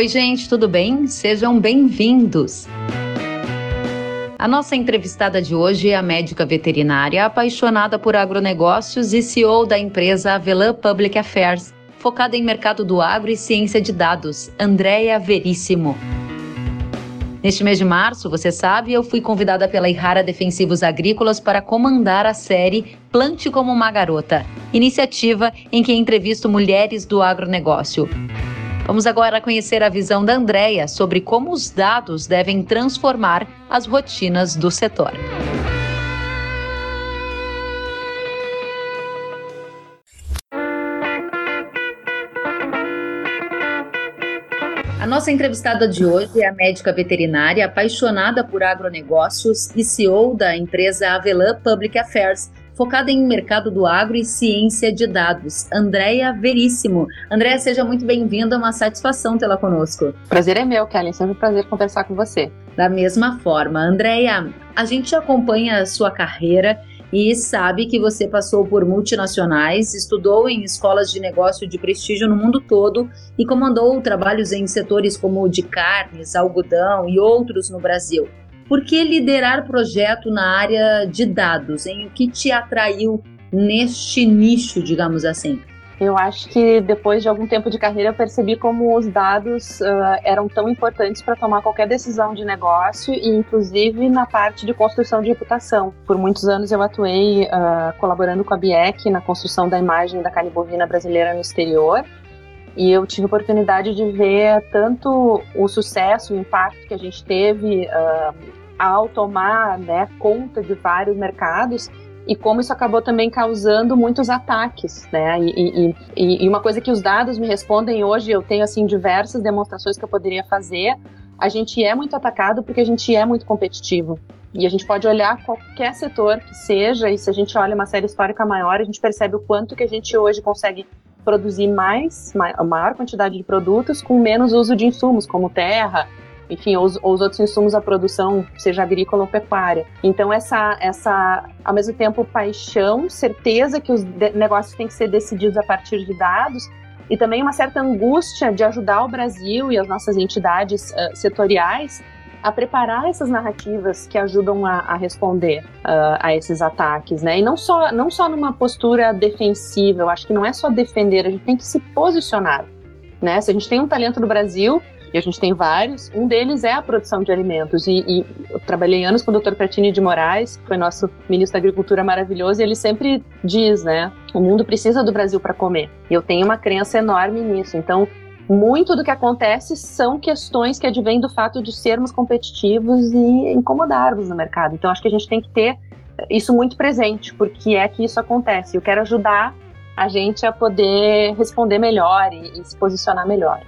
Oi, gente, tudo bem? Sejam bem-vindos. A nossa entrevistada de hoje é a médica veterinária apaixonada por agronegócios e CEO da empresa Avelan Public Affairs, focada em mercado do agro e ciência de dados, Andréia Veríssimo. Neste mês de março, você sabe, eu fui convidada pela Irrara Defensivos Agrícolas para comandar a série Plante como uma Garota, iniciativa em que entrevisto mulheres do agronegócio. Vamos agora conhecer a visão da Andrea sobre como os dados devem transformar as rotinas do setor. A nossa entrevistada de hoje é a médica veterinária apaixonada por agronegócios e CEO da empresa Avelan Public Affairs, focada em mercado do agro e ciência de dados, Andréia Veríssimo. Andréia, seja muito bem-vinda, uma satisfação tê-la conosco. Prazer é meu, Kelly, sempre um prazer conversar com você. Da mesma forma, Andréia, a gente acompanha a sua carreira e sabe que você passou por multinacionais, estudou em escolas de negócio de prestígio no mundo todo e comandou trabalhos em setores como o de carnes, algodão e outros no Brasil. Por que liderar projeto na área de dados? Em o que te atraiu neste nicho, digamos assim? Eu acho que depois de algum tempo de carreira eu percebi como os dados uh, eram tão importantes para tomar qualquer decisão de negócio e inclusive na parte de construção de reputação. Por muitos anos eu atuei uh, colaborando com a BIEC na construção da imagem da carne bovina brasileira no exterior e eu tive oportunidade de ver tanto o sucesso, o impacto que a gente teve uh, ao tomar né, conta de vários mercados e como isso acabou também causando muitos ataques, né? E, e, e, uma coisa que os dados me respondem hoje, eu tenho assim diversas demonstrações que eu poderia fazer. A gente é muito atacado porque a gente é muito competitivo. E a gente pode olhar qualquer setor que seja, e se a gente olha uma série histórica maior, a gente percebe o quanto que a gente hoje consegue produzir mais, maior quantidade de produtos com menos uso de insumos, como terra, enfim, os, os outros insumos da produção, seja agrícola ou pecuária. Então, essa, essa, ao mesmo tempo, paixão, certeza que os negócios têm que ser decididos a partir de dados, e também uma certa angústia de ajudar o Brasil e as nossas entidades uh, setoriais a preparar essas narrativas que ajudam a, a responder uh, a esses ataques, né? E não só, não só numa postura defensiva, eu acho que não é só defender, a gente tem que se posicionar, né? Se a gente tem um talento do Brasil, e a gente tem vários. Um deles é a produção de alimentos. E, e eu trabalhei anos com o Dr. Pertini de Moraes, que foi nosso ministro da Agricultura maravilhoso, e ele sempre diz, né? O mundo precisa do Brasil para comer. E eu tenho uma crença enorme nisso. Então, muito do que acontece são questões que advêm do fato de sermos competitivos e incomodarmos no mercado. Então, acho que a gente tem que ter isso muito presente, porque é que isso acontece. Eu quero ajudar a gente a poder responder melhor e, e se posicionar melhor.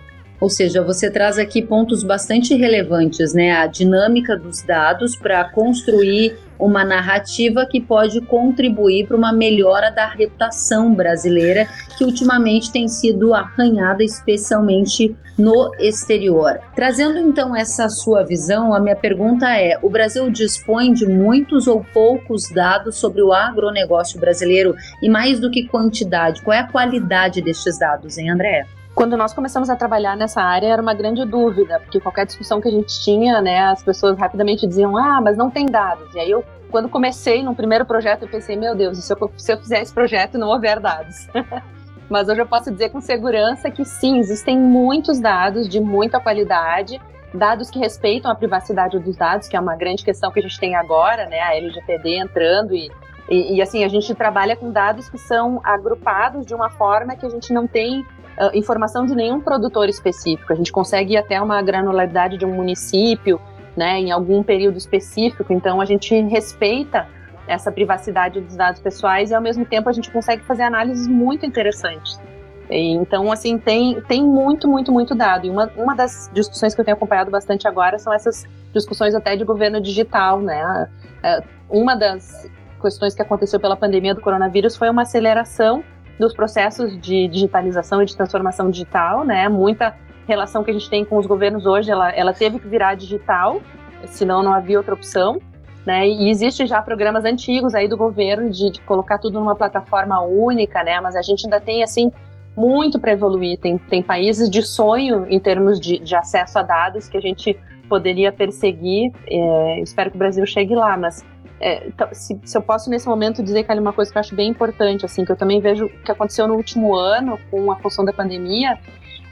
Ou seja, você traz aqui pontos bastante relevantes, né? A dinâmica dos dados para construir uma narrativa que pode contribuir para uma melhora da reputação brasileira, que ultimamente tem sido arranhada, especialmente no exterior. Trazendo então essa sua visão, a minha pergunta é: o Brasil dispõe de muitos ou poucos dados sobre o agronegócio brasileiro? E mais do que quantidade, qual é a qualidade destes dados, hein, André? Quando nós começamos a trabalhar nessa área era uma grande dúvida, porque qualquer discussão que a gente tinha, né, as pessoas rapidamente diziam, ah, mas não tem dados. E aí eu, quando comecei no primeiro projeto, eu pensei, meu Deus, se eu, se eu fizer esse projeto não houver dados. mas hoje eu posso dizer com segurança que sim, existem muitos dados de muita qualidade, dados que respeitam a privacidade dos dados, que é uma grande questão que a gente tem agora, né, a LGPD entrando e e, e, assim, a gente trabalha com dados que são agrupados de uma forma que a gente não tem uh, informação de nenhum produtor específico. A gente consegue ir até uma granularidade de um município, né, em algum período específico. Então a gente respeita essa privacidade dos dados pessoais e ao mesmo tempo a gente consegue fazer análises muito interessantes. Então, assim, tem, tem muito, muito, muito dado. E uma, uma das discussões que eu tenho acompanhado bastante agora são essas discussões até de governo digital, né? É, uma das questões que aconteceu pela pandemia do coronavírus foi uma aceleração dos processos de digitalização e de transformação digital, né? Muita relação que a gente tem com os governos hoje, ela, ela teve que virar digital, senão não havia outra opção. Né? E existe já programas antigos aí do governo de, de, colocar tudo numa plataforma única, né? Mas a gente ainda tem assim muito para evoluir. Tem, tem países de sonho em termos de, de acesso a dados que a gente poderia perseguir. É, espero que o Brasil chegue lá, mas é, então, se, se, eu posso nesse momento dizer é uma coisa que eu acho bem importante, assim, que eu também vejo que aconteceu no último ano com a função da pandemia,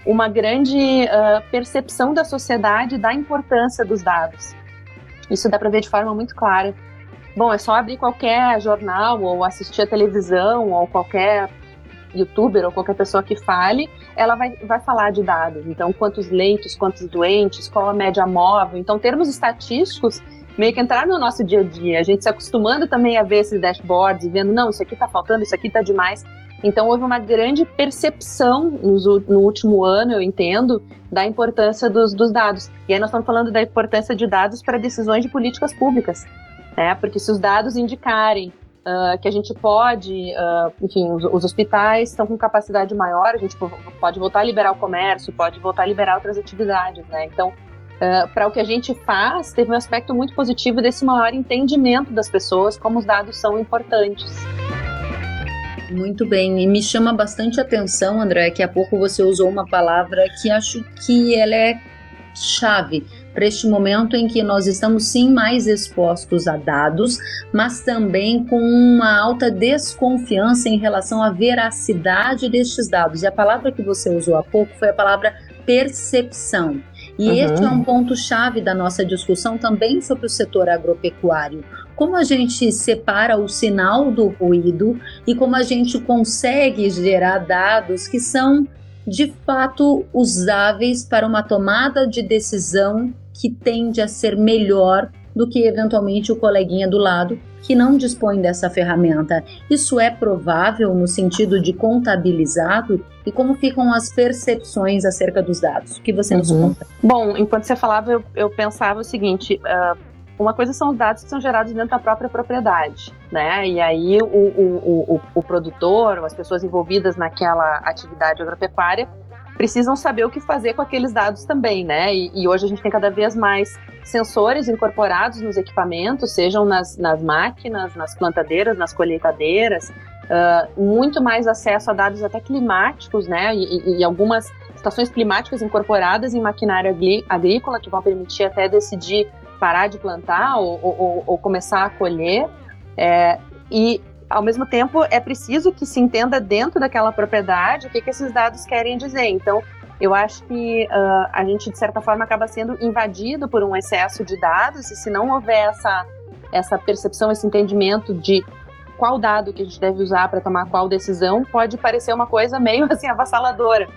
uma grande uh, percepção da sociedade da importância dos dados. Isso dá para ver de forma muito clara. Bom, é só abrir qualquer jornal ou assistir a televisão ou qualquer youtuber ou qualquer pessoa que fale, ela vai, vai falar de dados. Então, quantos leitos, quantos doentes, qual a média móvel. Então, termos estatísticos meio que entrar no nosso dia a dia. A gente se acostumando também a ver esses dashboards vendo, não, isso aqui está faltando, isso aqui está demais. Então, houve uma grande percepção no, no último ano, eu entendo, da importância dos, dos dados. E aí nós estamos falando da importância de dados para decisões de políticas públicas. Né? Porque se os dados indicarem Uh, que a gente pode, uh, enfim, os, os, hospitais estão com capacidade maior, a gente pode voltar a liberar o comércio, pode voltar a liberar outras atividades, né? Então, uh, para o que a gente faz, teve um aspecto muito positivo desse maior entendimento das pessoas como os dados são importantes. Muito bem, e me chama bastante atenção, André, que há pouco você usou uma palavra que acho que ela é chave para este momento em que nós estamos sim mais expostos a dados, mas também com uma alta desconfiança em relação à veracidade destes dados. E a palavra que você usou há pouco foi a palavra percepção. E uhum. este é um ponto-chave da nossa discussão também sobre o setor agropecuário. Como a gente separa o sinal do ruído e como a gente consegue gerar dados que são de fato usáveis para uma tomada de decisão que tende a ser melhor do que eventualmente o coleguinha do lado que não dispõe dessa ferramenta. Isso é provável no sentido de contabilizado e como ficam as percepções acerca dos dados? O que você nos uhum. conta? Bom, enquanto você falava, eu, eu pensava o seguinte: uh, uma coisa são os dados que são gerados dentro da própria propriedade, né? E aí o, o, o, o produtor, ou as pessoas envolvidas naquela atividade agropecuária, precisam saber o que fazer com aqueles dados também, né? E, e, hoje a gente tem cada vez mais sensores incorporados nos equipamentos, sejam nas, nas máquinas, nas plantadeiras, nas colheitadeiras, uh, muito mais acesso a dados até climáticos, né? E, e, algumas estações climáticas incorporadas em maquinário agrícola que vão permitir até decidir parar de plantar ou, ou, ou começar a colher. É, e, ao mesmo tempo, é preciso que se entenda dentro daquela propriedade o que, que esses dados querem dizer. Então, eu acho que uh, a gente, de certa forma, acaba sendo invadido por um excesso de dados, e se não houver essa, essa percepção, esse entendimento de qual dado que a gente deve usar para tomar qual decisão, pode parecer uma coisa meio assim avassaladora,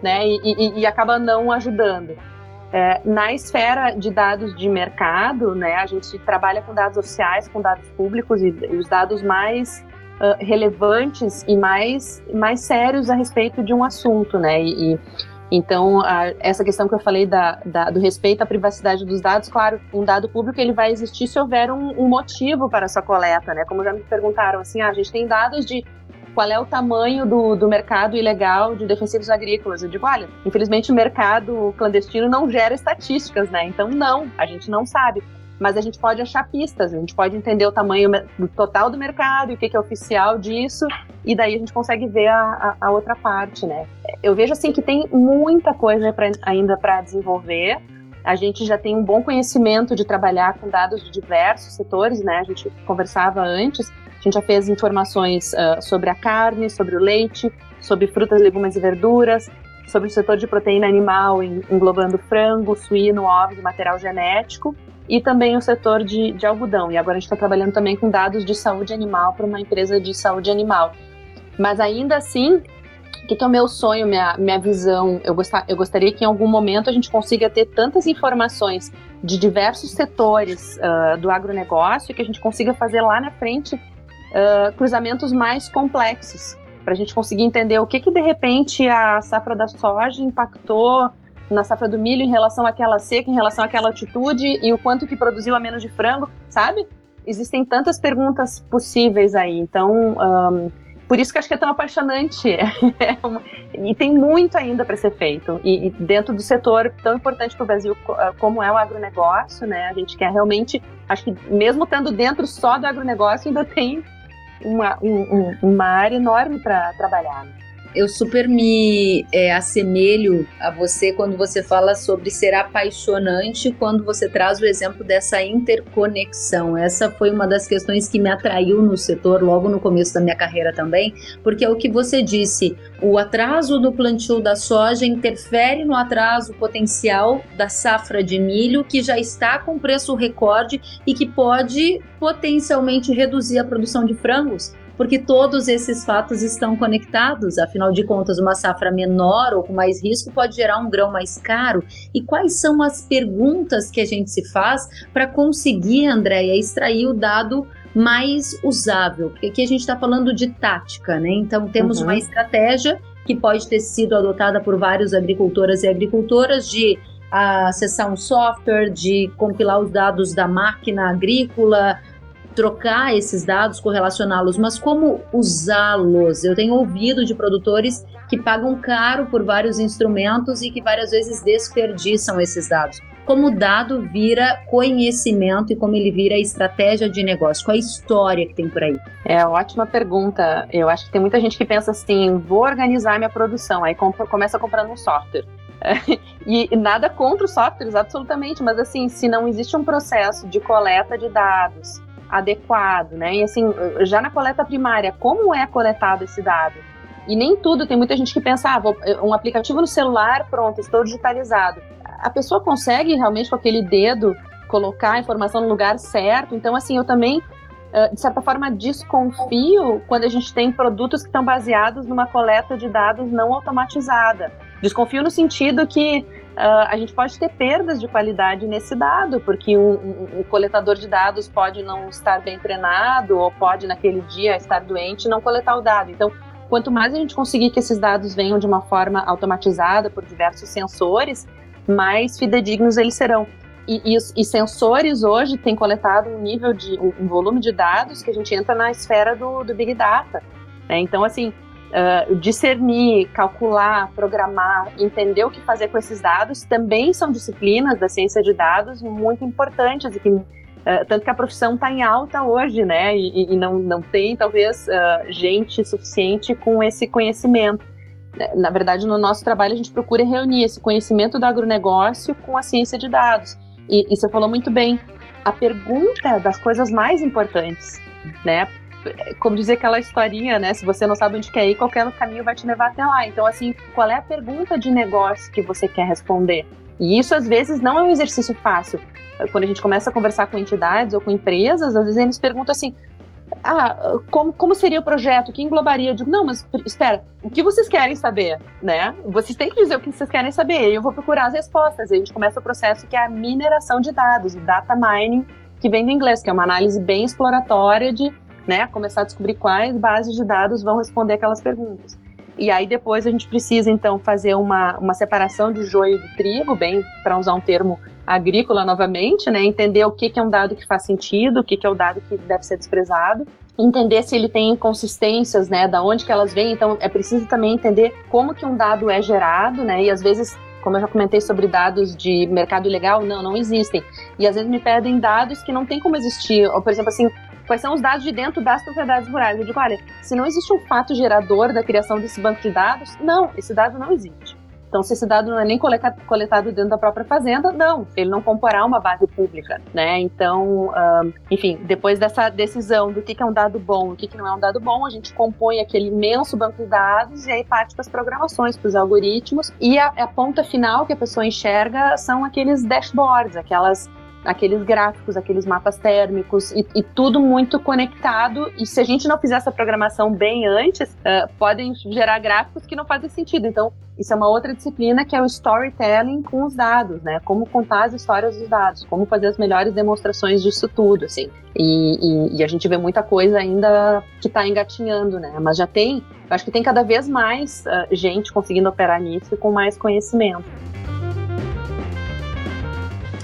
né? E, e, e acaba não ajudando. É, na esfera de dados de mercado, né, a gente trabalha com dados oficiais, com dados públicos e, os dados mais uh, relevantes e mais, mais sérios a respeito de um assunto, né? E, e então a, essa questão que eu falei da, da, do respeito à privacidade dos dados, claro, um dado público ele vai existir se houver um, um motivo para essa coleta, né? Como já me perguntaram, assim, ah, a gente tem dados de qual é o tamanho do, do mercado ilegal de defensivos agrícolas. Eu digo, olha, infelizmente o mercado clandestino não gera estatísticas, né? Então, não, a gente não sabe. Mas a gente pode achar pistas, a gente pode entender o tamanho total do mercado e o que, é oficial disso, e daí a gente consegue ver a, a, a outra parte, né? Eu vejo assim que tem muita coisa pra, ainda para desenvolver. A gente já tem um bom conhecimento de trabalhar com dados de diversos setores, né? A gente conversava antes, a gente já fez informações uh, sobre a carne, sobre o leite, sobre frutas, legumes e verduras, sobre o setor de proteína animal, englobando frango, suíno, ovos material genético, e também o setor de, de algodão. E agora a gente está trabalhando também com dados de saúde animal para uma empresa de saúde animal. Mas ainda assim, o que, que, é o meu sonho, minha, minha visão? Eu, gostar, eu gostaria que em algum momento a gente consiga ter tantas informações de diversos setores uh, do agronegócio que a gente consiga fazer lá na frente uh, cruzamentos mais complexos, para a gente conseguir entender o que, que de repente a safra da soja impactou na safra do milho em relação àquela seca, em relação àquela altitude e o quanto que produziu a menos de frango, sabe? Existem tantas perguntas possíveis aí, então um, por isso que acho que é tão apaixonante e tem muito ainda para ser feito e, e, dentro do setor tão importante para o Brasil como é o agronegócio, né? A gente quer realmente, acho que mesmo estando dentro só do agronegócio ainda tem uma, um, uma área enorme para trabalhar. Eu super me é, assemelho a você quando você fala sobre ser apaixonante, quando você traz o exemplo dessa interconexão. Essa foi uma das questões que me atraiu no setor logo no começo da minha carreira também, porque é o que você disse, o atraso do plantio da soja interfere no atraso potencial da safra de milho, que já está com preço recorde e que pode potencialmente reduzir a produção de frangos porque todos esses fatos estão conectados. Afinal de contas, uma safra menor ou com mais risco pode gerar um grão mais caro. E quais são as perguntas que a gente se faz para conseguir, Andréia, extrair o dado mais usável? Porque aqui a gente está falando de tática, né? Então temos uhum. uma estratégia que pode ter sido adotada por vários agricultoras e agricultoras de acessar um software, de compilar os dados da máquina agrícola, trocar esses dados, correlacioná-los, mas como usá-los? Eu tenho ouvido de produtores que pagam caro por vários instrumentos e que várias vezes desperdiçam esses dados. Como o dado vira conhecimento e como ele vira estratégia de negócio? Qual a história que tem por aí? É ótima pergunta. Eu acho que tem muita gente que pensa assim: vou organizar minha produção, aí começa comprando um software. e nada contra os softwares, absolutamente, mas assim, se não existe um processo de coleta de dados, adequado, né? E assim, já na coleta primária, como é coletado esse dado? E nem tudo, tem muita gente que pensa, ah, vou, um aplicativo no celular, pronto, estou digitalizado. A pessoa consegue realmente com aquele dedo colocar a informação no lugar certo? Então, assim, eu também, de certa forma, desconfio quando a gente tem produtos que estão baseados numa coleta de dados não automatizada. Desconfio no sentido que uh, a gente pode ter perdas de qualidade nesse dado, porque o, um, coletador de dados pode não estar bem treinado ou pode naquele dia estar doente e não coletar o dado. Então, quanto mais a gente conseguir que esses dados venham de uma forma automatizada por diversos sensores, mais fidedignos eles serão. E, e, e sensores hoje têm coletado um nível de um, um, volume de dados que a gente entra na esfera do, do big data. Né? Então, assim, uh, discernir, calcular, programar, entender o que fazer com esses dados, também são disciplinas da ciência de dados muito importantes e que uh, tanto que a profissão está em alta hoje, né? E, e, não, não tem talvez uh, gente suficiente com esse conhecimento. Na verdade, no nosso trabalho a gente procura reunir esse conhecimento do agronegócio com a ciência de dados. E, e você falou muito bem, a pergunta das coisas mais importantes, né? Como dizer aquela historinha, né? Se você não sabe onde quer ir, qualquer caminho vai te levar até lá. Então, assim, qual é a pergunta de negócio que você quer responder? E isso, às vezes, não é um exercício fácil. Quando a gente começa a conversar com entidades ou com empresas, às vezes eles perguntam assim: ah, como, como seria o projeto? O que englobaria? Eu digo, não, mas espera, o que vocês querem saber, né? Vocês têm que dizer o que vocês querem saber. E eu vou procurar as respostas. E a gente começa o processo que é a mineração de dados, o data mining, que vem do inglês, que é uma análise bem exploratória de né? Começar a descobrir quais bases de dados vão responder aquelas perguntas. E aí depois a gente precisa então fazer uma, uma separação de joio do trigo, bem para usar um termo agrícola novamente, né? Entender o que, que é um dado que faz sentido, o que, que é o dado que deve ser desprezado, entender se ele tem inconsistências, né? Da onde que elas vêm. Então é preciso também entender como que um dado é gerado, né? E às vezes como eu já comentei sobre dados de mercado ilegal, não, não existem. E às vezes me pedem dados que não tem como existir. Ou, por exemplo, assim, quais são os dados de dentro das propriedades rurais. Eu digo, olha, se não existe um fato gerador da criação desse banco de dados, não, esse dado não existe. Então, se esse dado não é nem coletado dentro da própria fazenda, não, ele não comporá uma base pública, né? Então, um, enfim, depois dessa decisão do que é um dado bom e o que não é um dado bom, a gente compõe aquele imenso banco de dados e aí parte para as programações, para os algoritmos. E a, a ponta final que a pessoa enxerga são aqueles dashboards, aquelas aqueles gráficos, aqueles mapas térmicos e, e, tudo muito conectado. E se a gente não fizer essa programação bem antes, uh, podem gerar gráficos que não fazem sentido. Então, isso é uma outra disciplina que é o storytelling com os dados, né? Como contar as histórias dos dados, como fazer as melhores demonstrações disso tudo, assim. E, e, e a gente vê muita coisa ainda que está engatinhando, né? Mas já tem, acho que tem cada vez mais uh, gente conseguindo operar nisso e com mais conhecimento.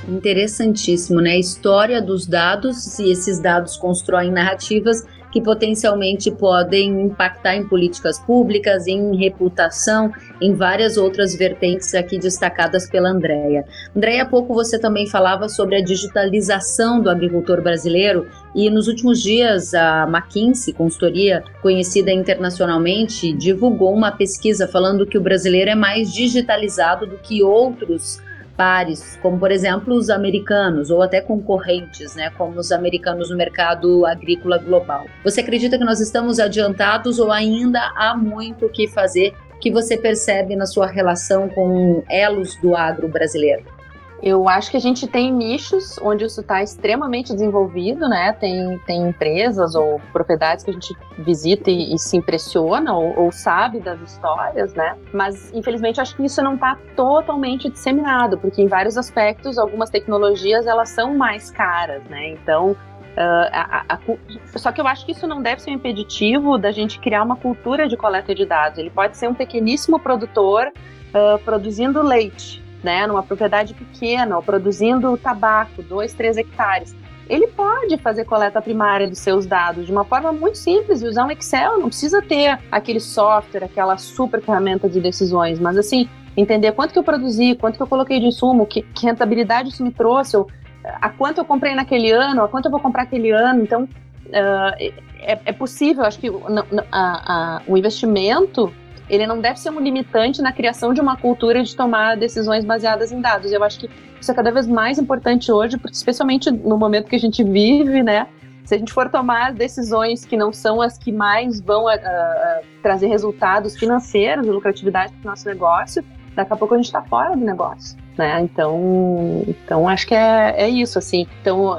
Interessantíssimo, né? História dos dados, e esses dados constroem narrativas que potencialmente podem impactar em políticas públicas, em reputação, em várias outras vertentes aqui destacadas pela Andrea. Andrea, há pouco você também falava sobre a digitalização do agricultor brasileiro e nos últimos dias a McKinsey, consultoria conhecida internacionalmente, divulgou uma pesquisa falando que o brasileiro é mais digitalizado do que outros pares, como por exemplo os americanos ou até concorrentes, né, como os americanos no mercado agrícola global. Você acredita que nós estamos adiantados ou ainda há muito o que fazer que você percebe na sua relação com elos do agro brasileiro? Eu acho que a gente tem nichos onde isso está extremamente desenvolvido, né? Tem, tem empresas ou propriedades que a gente visita e, e se impressiona ou, ou, sabe das histórias, né? Mas infelizmente acho que isso não está totalmente disseminado, porque em vários aspectos algumas tecnologias elas são mais caras, né? Então Uh, a, a, a, só que eu acho que isso não deve ser um impeditivo da gente criar uma cultura de coleta de dados. Ele pode ser um pequeníssimo produtor uh, produzindo leite, né, numa propriedade pequena, ou produzindo tabaco, 2, 3 hectares, ele pode fazer coleta primária dos seus dados de uma forma muito simples usar um Excel, não precisa ter aquele software, aquela super ferramenta de decisões, mas assim, entender quanto que eu produzi, quanto que eu coloquei de insumo, que, que rentabilidade isso me trouxe, ou, a quanto eu comprei naquele ano, a quanto eu vou comprar aquele ano, então uh, é, é, possível, acho que o investimento ele não deve ser um limitante na criação de uma cultura de tomar decisões baseadas em dados. Eu acho que isso é cada vez mais importante hoje, porque especialmente no momento que a gente vive, né? Se a gente for tomar decisões que não são as que mais vão uh, uh, trazer resultados financeiros e lucratividade para o nosso negócio, daqui a pouco a gente está fora do negócio. Né? Então, então acho que é, é isso, assim. Então,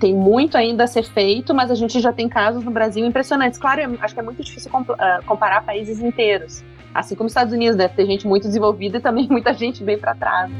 tem muito ainda a ser feito, mas a gente já tem casos no Brasil impressionantes. Claro, acho que é muito difícil ah, comparar países inteiros. Assim como os Estados Unidos, deve ter gente muito desenvolvida e também muita gente bem para trás.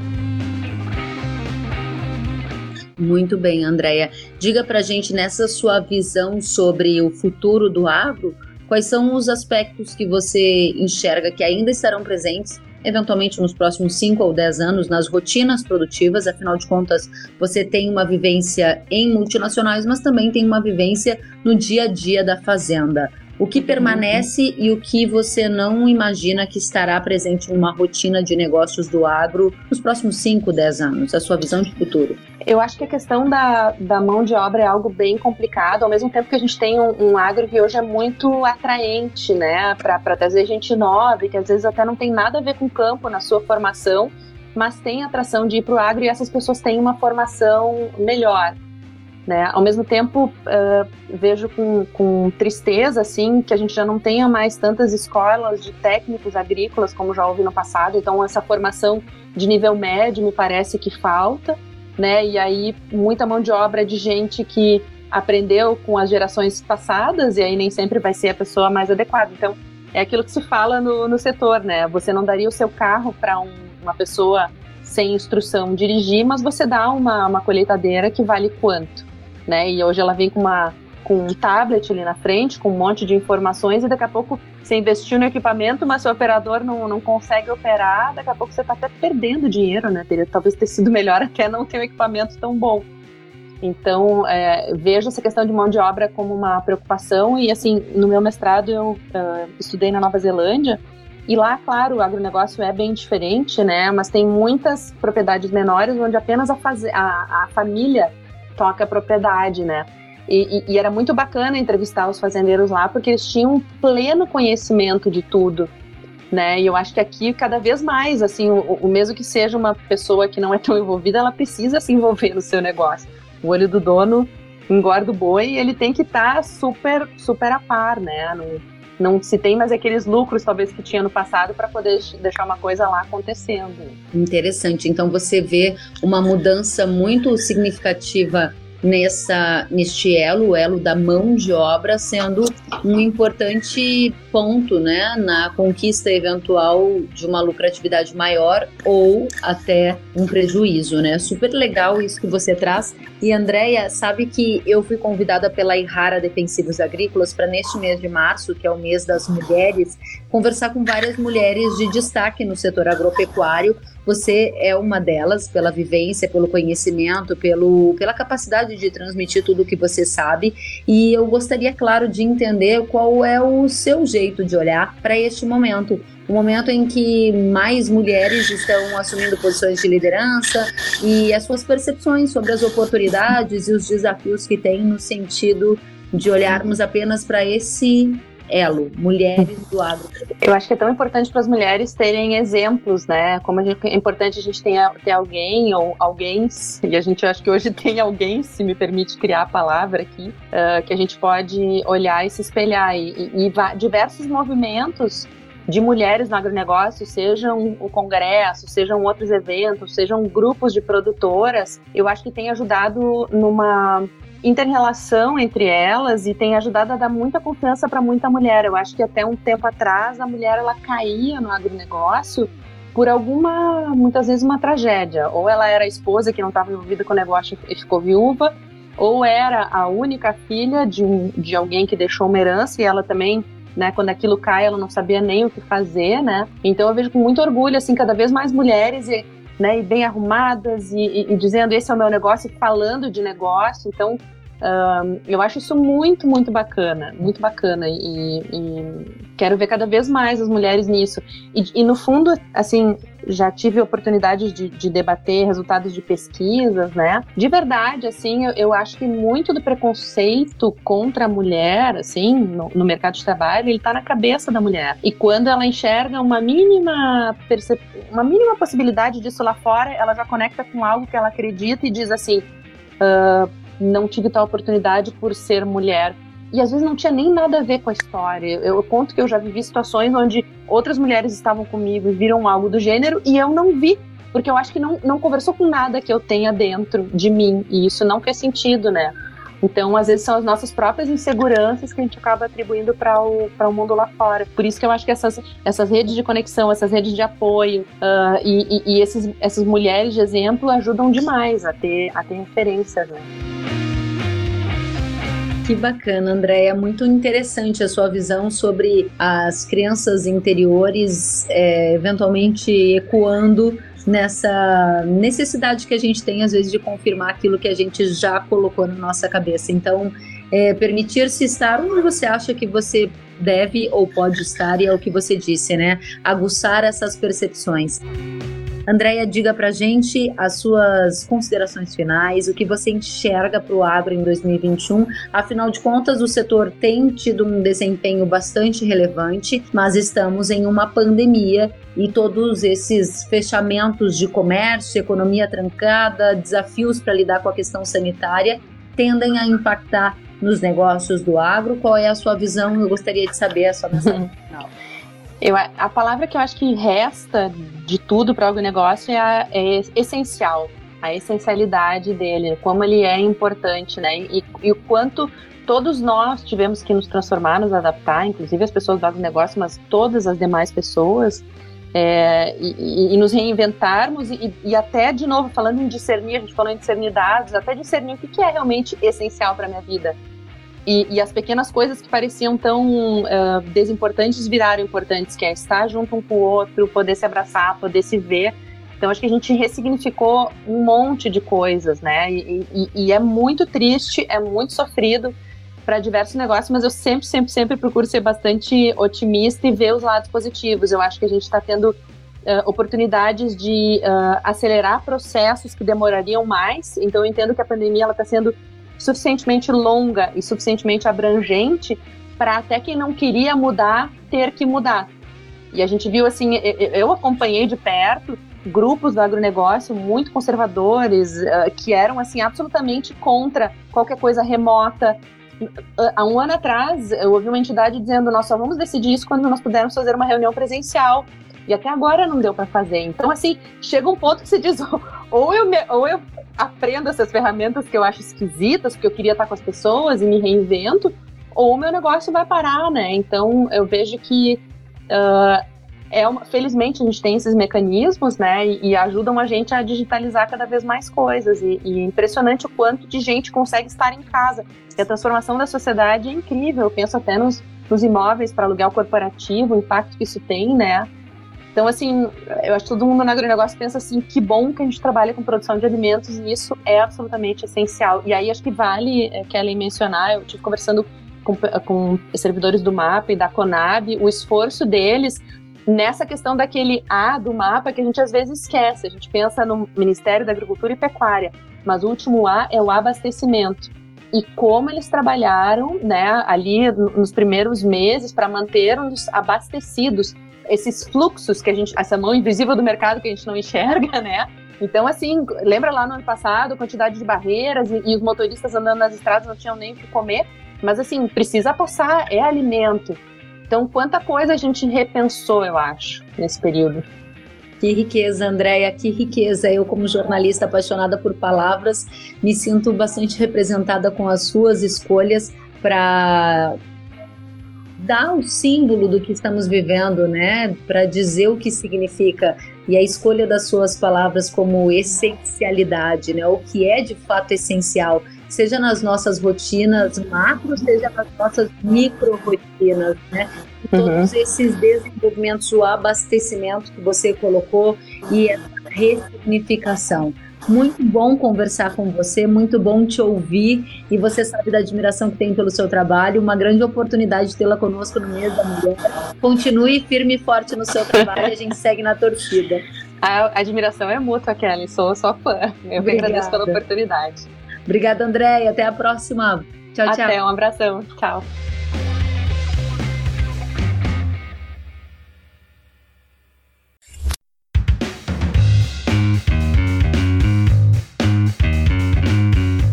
Muito bem, Andréia. Diga para gente, nessa sua visão sobre o futuro do agro, quais são os aspectos que você enxerga que ainda estarão presentes eventualmente nos próximos 5 ou 10 anos, nas rotinas produtivas, afinal de contas, você tem uma vivência em multinacionais, mas também tem uma vivência no dia a dia da fazenda. O que permanece e o que você não imagina que estará presente numa rotina de negócios do agro nos próximos 5, 10 anos? A sua visão de futuro? Eu acho que a questão da, da mão de obra é algo bem complicado, ao mesmo tempo que a gente tem um, um agro que hoje é muito atraente, né, para trazer gente nova que às vezes até não tem nada a ver com o campo na sua formação, mas tem atração de ir para o agro e essas pessoas têm uma formação melhor. Né? Ao mesmo tempo, uh, vejo com, com, tristeza assim que a gente já não tenha mais tantas escolas de técnicos agrícolas como já houve no passado. Então, essa formação de nível médio me parece que falta, né? E aí muita mão de obra de gente que aprendeu com as gerações passadas e aí nem sempre vai ser a pessoa mais adequada. Então, é aquilo que se fala no, no setor, né? Você não daria o seu carro para um, uma pessoa sem instrução dirigir, mas você dá uma, uma colheitadeira que vale quanto? Né? E hoje ela vem com uma com um tablet ali na frente, com um monte de informações, e daqui a pouco você investiu no equipamento, mas seu operador não, não consegue operar, daqui a pouco você está até perdendo dinheiro, né? Teria talvez ter sido melhor até não ter um equipamento tão bom. Então, é, vejo essa questão de mão de obra como uma preocupação, e assim, no meu mestrado eu uh, estudei na Nova Zelândia, e lá, claro, o agronegócio é bem diferente, né? Mas tem muitas propriedades menores onde apenas a, a, a família toca a propriedade, né? E, e, e, era muito bacana entrevistar os fazendeiros lá, porque eles tinham pleno conhecimento de tudo, né? E eu acho que aqui, cada vez mais, assim, o, o, mesmo que seja uma pessoa que não é tão envolvida, ela precisa se envolver no seu negócio. O olho do dono engorda o boi e ele tem que estar tá super, super a par, né? Não se tem mais aqueles lucros, talvez, que tinha no passado para poder deixar uma coisa lá acontecendo. Interessante. Então você vê uma mudança muito significativa nessa neste elo, o elo da mão de obra sendo um importante ponto, né, na conquista eventual de uma lucratividade maior ou até um prejuízo, né? Super legal isso que você traz. E Andréia, sabe que eu fui convidada pela Irrara Defensivos Agrícolas para neste mês de março, que é o mês das mulheres, conversar com várias mulheres de destaque no setor agropecuário Você é uma delas pela vivência, pelo conhecimento, pelo, pela capacidade de transmitir tudo o que você sabe. E eu gostaria, claro, de entender qual é o seu jeito de olhar para este momento o momento em que mais mulheres estão assumindo posições de liderança e as suas percepções sobre as oportunidades e os desafios que tem no sentido de olharmos apenas para esse elo, mulheres do agro. Eu acho que é tão importante para as mulheres terem exemplos, né? Como gente, é importante a gente ter, ter alguém ou alguém, e a gente acha que hoje tem alguém, se me permite criar a palavra aqui, uh, que a gente pode olhar e se espelhar. E, e, e diversos movimentos de mulheres no agronegócio, sejam o congresso, sejam outros eventos, sejam grupos de produtoras, eu acho que tem ajudado numa interrelação entre elas e tem ajudado a dar muita confiança para muita mulher. Eu acho que até um tempo atrás a mulher ela caía no agronegócio por alguma, muitas vezes uma tragédia. Ou ela era a esposa que não estava envolvida com o negócio e ficou viúva, ou era a única filha de, um, de alguém que deixou uma herança e ela também né? Quando aquilo cai, ela não sabia nem o que fazer, né? Então eu vejo com muito orgulho, assim, cada vez mais mulheres e, né, e bem arrumadas e, e, e dizendo esse é o meu negócio, falando de negócio. Então um, eu acho isso muito, muito bacana, muito bacana e, e, quero ver cada vez mais as mulheres nisso. E, e no fundo, assim, já tive oportunidade de, de, debater resultados de pesquisas, né? De verdade, assim, eu, eu, acho que muito do preconceito contra a mulher, assim, no, no mercado de trabalho, ele tá na cabeça da mulher. E quando ela enxerga uma mínima uma mínima possibilidade disso lá fora, ela já conecta com algo que ela acredita e diz assim. Uh, não tive tal oportunidade por ser mulher. E às vezes não tinha nem nada a ver com a história. Eu, eu conto que eu já vivi situações onde outras mulheres estavam comigo e viram algo do gênero e eu não vi, porque eu acho que não, não conversou com nada que eu tenha dentro de mim. E isso não fez sentido, né? Então, às vezes, são as nossas próprias inseguranças que a gente acaba atribuindo para o, o mundo lá fora. Por isso que eu acho que essas, essas redes de conexão, essas redes de apoio uh, e, e, e esses, essas mulheres de exemplo ajudam demais a ter, a ter referências, né? Que bacana, Andréia. Muito interessante a sua visão sobre as crianças interiores, é, eventualmente ecoando nessa necessidade que a gente tem, às vezes, de confirmar aquilo que a gente já colocou na nossa cabeça. Então, é, permitir-se estar onde você acha que você deve ou pode estar, e é o que você disse, né? Aguçar essas percepções. Andréia, diga pra gente as suas considerações finais, o que você enxerga para o agro em 2021. Afinal de contas, o setor tem tido um desempenho bastante relevante, mas estamos em uma pandemia e todos esses fechamentos de comércio, economia trancada, desafios para lidar com a questão sanitária tendem a impactar nos negócios do agro. Qual é a sua visão? Eu gostaria de saber a sua visão final. Eu, a palavra que eu acho que resta de tudo para o agronegócio é, a, é essencial, a essencialidade dele, como ele é importante, né? E, e, o quanto todos nós tivemos que nos transformar, nos adaptar, inclusive as pessoas do agronegócio, mas todas as demais pessoas, é, e, e, nos reinventarmos e, e, até, de novo, falando em discernir, a gente falou em discernir dados, até discernir o que, que é realmente essencial para a minha vida. E, e, as pequenas coisas que pareciam tão uh, desimportantes viraram importantes, que é estar junto um com o outro, poder se abraçar, poder se ver. Então, acho que a gente ressignificou um monte de coisas, né? E, e, e é muito triste, é muito sofrido para diversos negócios, mas eu sempre, sempre, sempre procuro ser bastante otimista e ver os lados positivos. Eu acho que a gente está tendo uh, oportunidades de uh, acelerar processos que demorariam mais. Então, eu entendo que a pandemia está sendo suficientemente longa e suficientemente abrangente para até quem não queria mudar ter que mudar. E a gente viu assim, eu acompanhei de perto grupos do agronegócio muito conservadores uh, que eram assim absolutamente contra qualquer coisa remota. Há um ano atrás, eu ouvi uma entidade dizendo: nós só vamos decidir isso quando nós pudermos fazer uma reunião presencial. E até agora não deu para fazer. Então, assim, chega um ponto que se diz: ou eu, me, ou eu aprendo essas ferramentas que eu acho esquisitas, porque eu queria estar com as pessoas e me reinvento, ou o meu negócio vai parar, né? Então eu vejo que uh, é uma, felizmente a gente tem esses mecanismos, né? E, e, ajudam a gente a digitalizar cada vez mais coisas. E, e, é impressionante o quanto de gente consegue estar em casa. E a transformação da sociedade é incrível. Eu penso até nos, nos imóveis para aluguel corporativo, o impacto que isso tem, né? Então, assim, eu acho que todo mundo no agronegócio pensa assim, que bom que a gente trabalha com produção de alimentos e isso é absolutamente essencial. E aí acho que vale, é, Kelly, mencionar, eu estive conversando com, com servidores do MAPA e da CONAB, o esforço deles nessa questão daquele A do mapa que a gente às vezes esquece. A gente pensa no Ministério da Agricultura e Pecuária, mas o último A é o abastecimento. E como eles trabalharam né, ali nos primeiros meses para manter-nos abastecidos, esses fluxos que a gente, essa mão invisível do mercado que a gente não enxerga, né? Então, assim, lembra lá no ano passado quantidade de barreiras e, e os motoristas andando nas estradas não tinham nem o que comer? Mas, assim, precisa passar, é alimento. Então, quanta coisa a gente repensou, eu acho, nesse período. Que riqueza, Andréia, que riqueza. Eu, como jornalista apaixonada por palavras, me sinto bastante representada com as suas escolhas para dar o símbolo do que estamos vivendo, né? Para dizer o que significa. E a escolha das suas palavras como essencialidade, né? O que é de fato essencial seja nas nossas rotinas macro, seja nas nossas micro rotinas, né? E uhum. todos esses desenvolvimentos, o abastecimento que você colocou e essa ressignificação. Muito bom conversar com você, muito bom te ouvir e você sabe da admiração que tem pelo seu trabalho, uma grande oportunidade de tê-la conosco no mês da mulher. Continue firme e forte no seu trabalho, a gente segue na torcida. A admiração é mútua, Kelly, sou só fã. Eu Obrigada. agradeço pela oportunidade. Obrigada, Andréia. Até a próxima. Tchau, tchau. Até, um abração. Tchau.